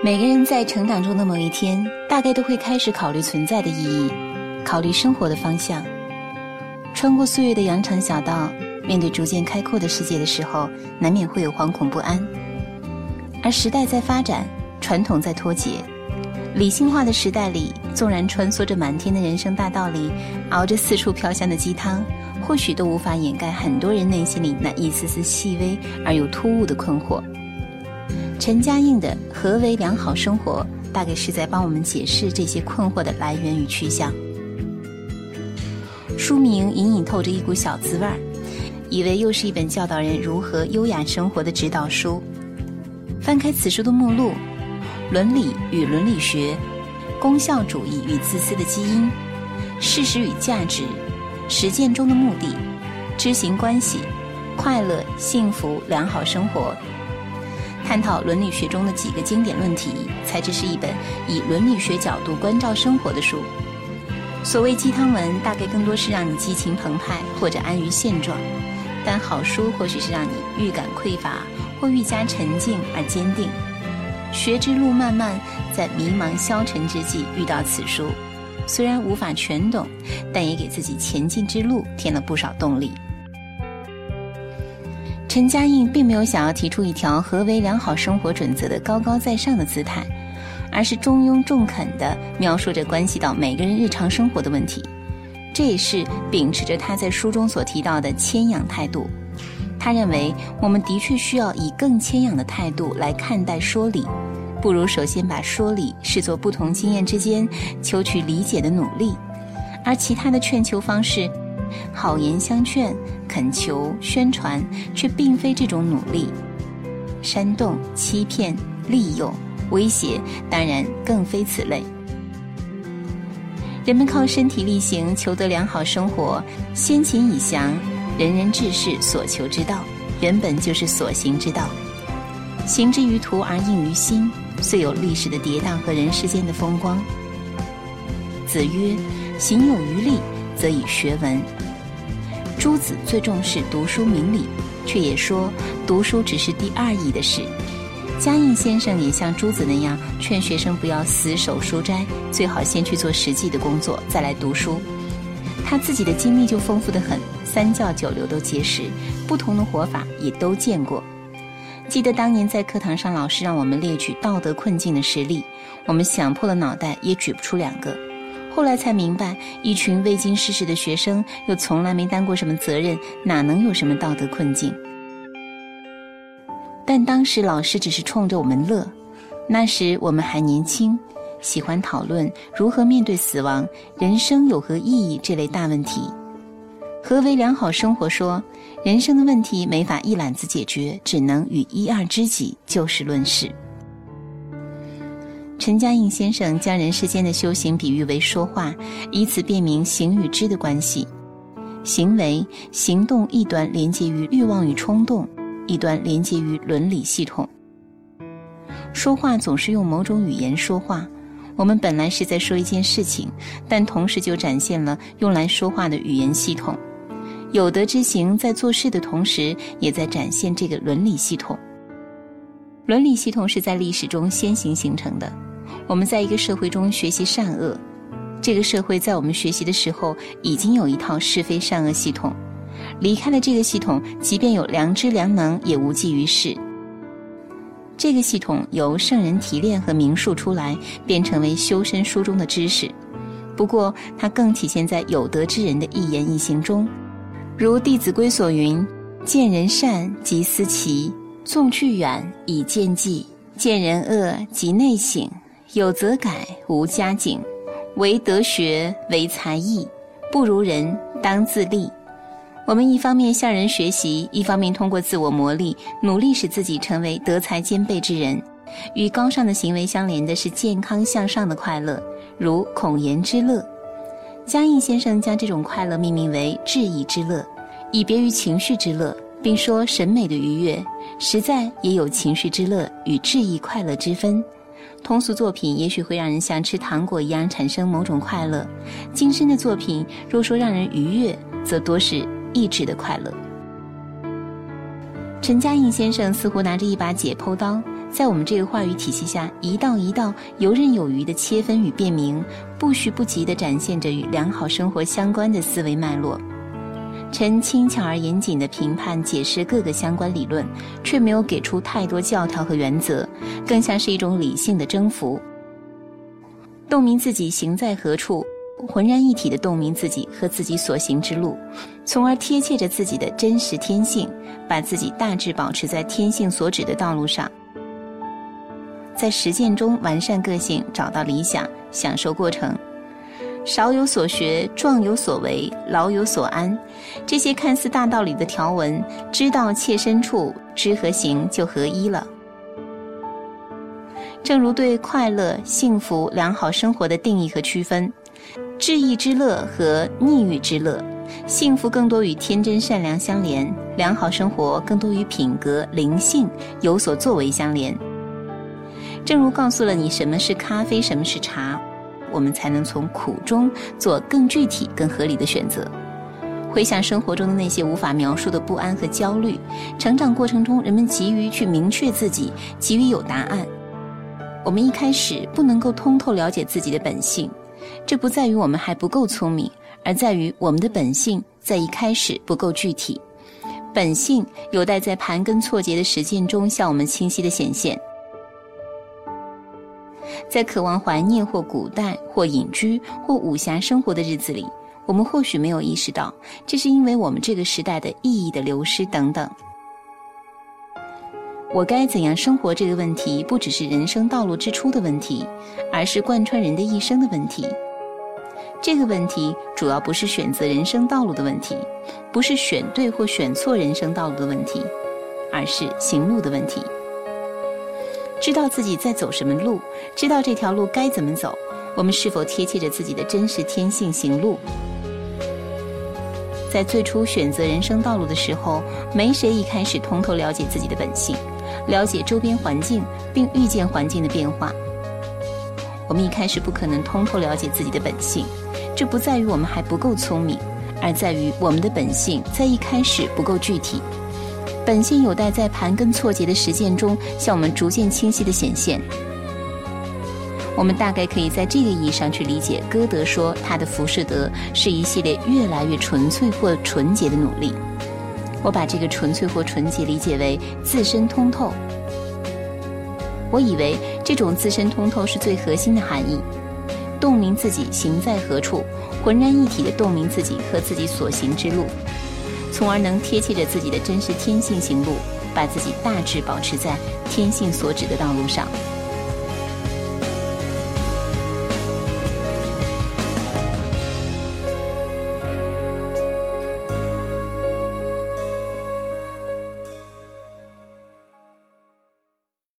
每个人在成长中的某一天，大概都会开始考虑存在的意义，考虑生活的方向。穿过岁月的羊肠小道，面对逐渐开阔的世界的时候，难免会有惶恐不安。而时代在发展，传统在脱节，理性化的时代里，纵然穿梭着满天的人生大道理，熬着四处飘香的鸡汤，或许都无法掩盖很多人内心里那一丝丝细微而又突兀的困惑。陈嘉映的《何为良好生活》大概是在帮我们解释这些困惑的来源与去向。书名隐隐透着一股小滋味儿，以为又是一本教导人如何优雅生活的指导书。翻开此书的目录，《伦理与伦理学》，《功效主义与自私的基因》，《事实与价值》，《实践中的目的》，《知行关系》，《快乐、幸福、良好生活》。探讨伦理学中的几个经典论题，才知是一本以伦理学角度关照生活的书。所谓鸡汤文，大概更多是让你激情澎湃或者安于现状；但好书或许是让你预感匮乏或愈加沉静而坚定。学之路漫漫，在迷茫消沉之际遇到此书，虽然无法全懂，但也给自己前进之路添了不少动力。陈嘉映并没有想要提出一条何为良好生活准则的高高在上的姿态，而是中庸中肯地描述着关系到每个人日常生活的问题。这也是秉持着他在书中所提到的谦仰态度。他认为我们的确需要以更谦仰的态度来看待说理，不如首先把说理视作不同经验之间求取理解的努力，而其他的劝求方式。好言相劝、恳求、宣传，却并非这种努力；煽动、欺骗、利诱、威胁，当然更非此类。人们靠身体力行求得良好生活，先秦已降，人人志士所求之道，原本就是所行之道。行之于途而应于心，虽有历史的跌宕和人世间的风光。子曰：“行有余力，则以学文。”朱子最重视读书明理，却也说读书只是第二义的事。嘉应先生也像朱子那样劝学生不要死守书斋，最好先去做实际的工作，再来读书。他自己的经历就丰富得很，三教九流都结识，不同的活法也都见过。记得当年在课堂上，老师让我们列举道德困境的实例，我们想破了脑袋也举不出两个。后来才明白，一群未经世事的学生，又从来没担过什么责任，哪能有什么道德困境？但当时老师只是冲着我们乐。那时我们还年轻，喜欢讨论如何面对死亡、人生有何意义这类大问题。何为良好生活？说人生的问题没法一揽子解决，只能与一二知己就事论事。陈嘉映先生将人世间的修行比喻为说话，以此辨明行与知的关系。行为、行动一端连接于欲望与冲动，一端连接于伦理系统。说话总是用某种语言说话，我们本来是在说一件事情，但同时就展现了用来说话的语言系统。有德之行在做事的同时，也在展现这个伦理系统。伦理系统是在历史中先行形成的。我们在一个社会中学习善恶，这个社会在我们学习的时候已经有一套是非善恶系统。离开了这个系统，即便有良知良能，也无济于事。这个系统由圣人提炼和明述出来，便成为修身书中的知识。不过，它更体现在有德之人的一言一行中，如《弟子规》所云：“见人善即思齐，纵去远以见计；见人恶即内省。”有则改，无加警。唯德学，唯才艺，不如人当自立。我们一方面向人学习，一方面通过自我磨砺，努力使自己成为德才兼备之人。与高尚的行为相连的是健康向上的快乐，如孔颜之乐。嘉应先生将这种快乐命名为志意之乐，以别于情绪之乐，并说审美的愉悦，实在也有情绪之乐与志意快乐之分。通俗作品也许会让人像吃糖果一样产生某种快乐，精深的作品若说让人愉悦，则多是意志的快乐。陈嘉映先生似乎拿着一把解剖刀，在我们这个话语体系下，一道一道游刃有余的切分与辨明，不徐不急地展现着与良好生活相关的思维脉络。陈轻巧而严谨的评判解释各个相关理论，却没有给出太多教条和原则，更像是一种理性的征服。洞明自己行在何处，浑然一体的洞明自己和自己所行之路，从而贴切着自己的真实天性，把自己大致保持在天性所指的道路上，在实践中完善个性，找到理想，享受过程。少有所学，壮有所为，老有所安。这些看似大道理的条文，知道切身处，知和行就合一了。正如对快乐、幸福、良好生活的定义和区分，志意之乐和逆欲之乐，幸福更多与天真善良相连，良好生活更多与品格、灵性有所作为相连。正如告诉了你什么是咖啡，什么是茶。我们才能从苦中做更具体、更合理的选择。回想生活中的那些无法描述的不安和焦虑，成长过程中人们急于去明确自己，急于有答案。我们一开始不能够通透了解自己的本性，这不在于我们还不够聪明，而在于我们的本性在一开始不够具体。本性有待在盘根错节的实践中向我们清晰的显现。在渴望怀念或古代或隐居或武侠生活的日子里，我们或许没有意识到，这是因为我们这个时代的意义的流失等等。我该怎样生活这个问题，不只是人生道路之初的问题，而是贯穿人的一生的问题。这个问题主要不是选择人生道路的问题，不是选对或选错人生道路的问题，而是行路的问题。知道自己在走什么路，知道这条路该怎么走，我们是否贴切着自己的真实天性行路？在最初选择人生道路的时候，没谁一开始通透了解自己的本性，了解周边环境，并预见环境的变化。我们一开始不可能通透了解自己的本性，这不在于我们还不够聪明，而在于我们的本性在一开始不够具体。本性有待在盘根错节的实践中向我们逐渐清晰的显现。我们大概可以在这个意义上去理解歌德说他的浮士德是一系列越来越纯粹或纯洁的努力。我把这个纯粹或纯洁理解为自身通透。我以为这种自身通透是最核心的含义，洞明自己行在何处，浑然一体的洞明自己和自己所行之路。从而能贴切着自己的真实天性行路，把自己大致保持在天性所指的道路上。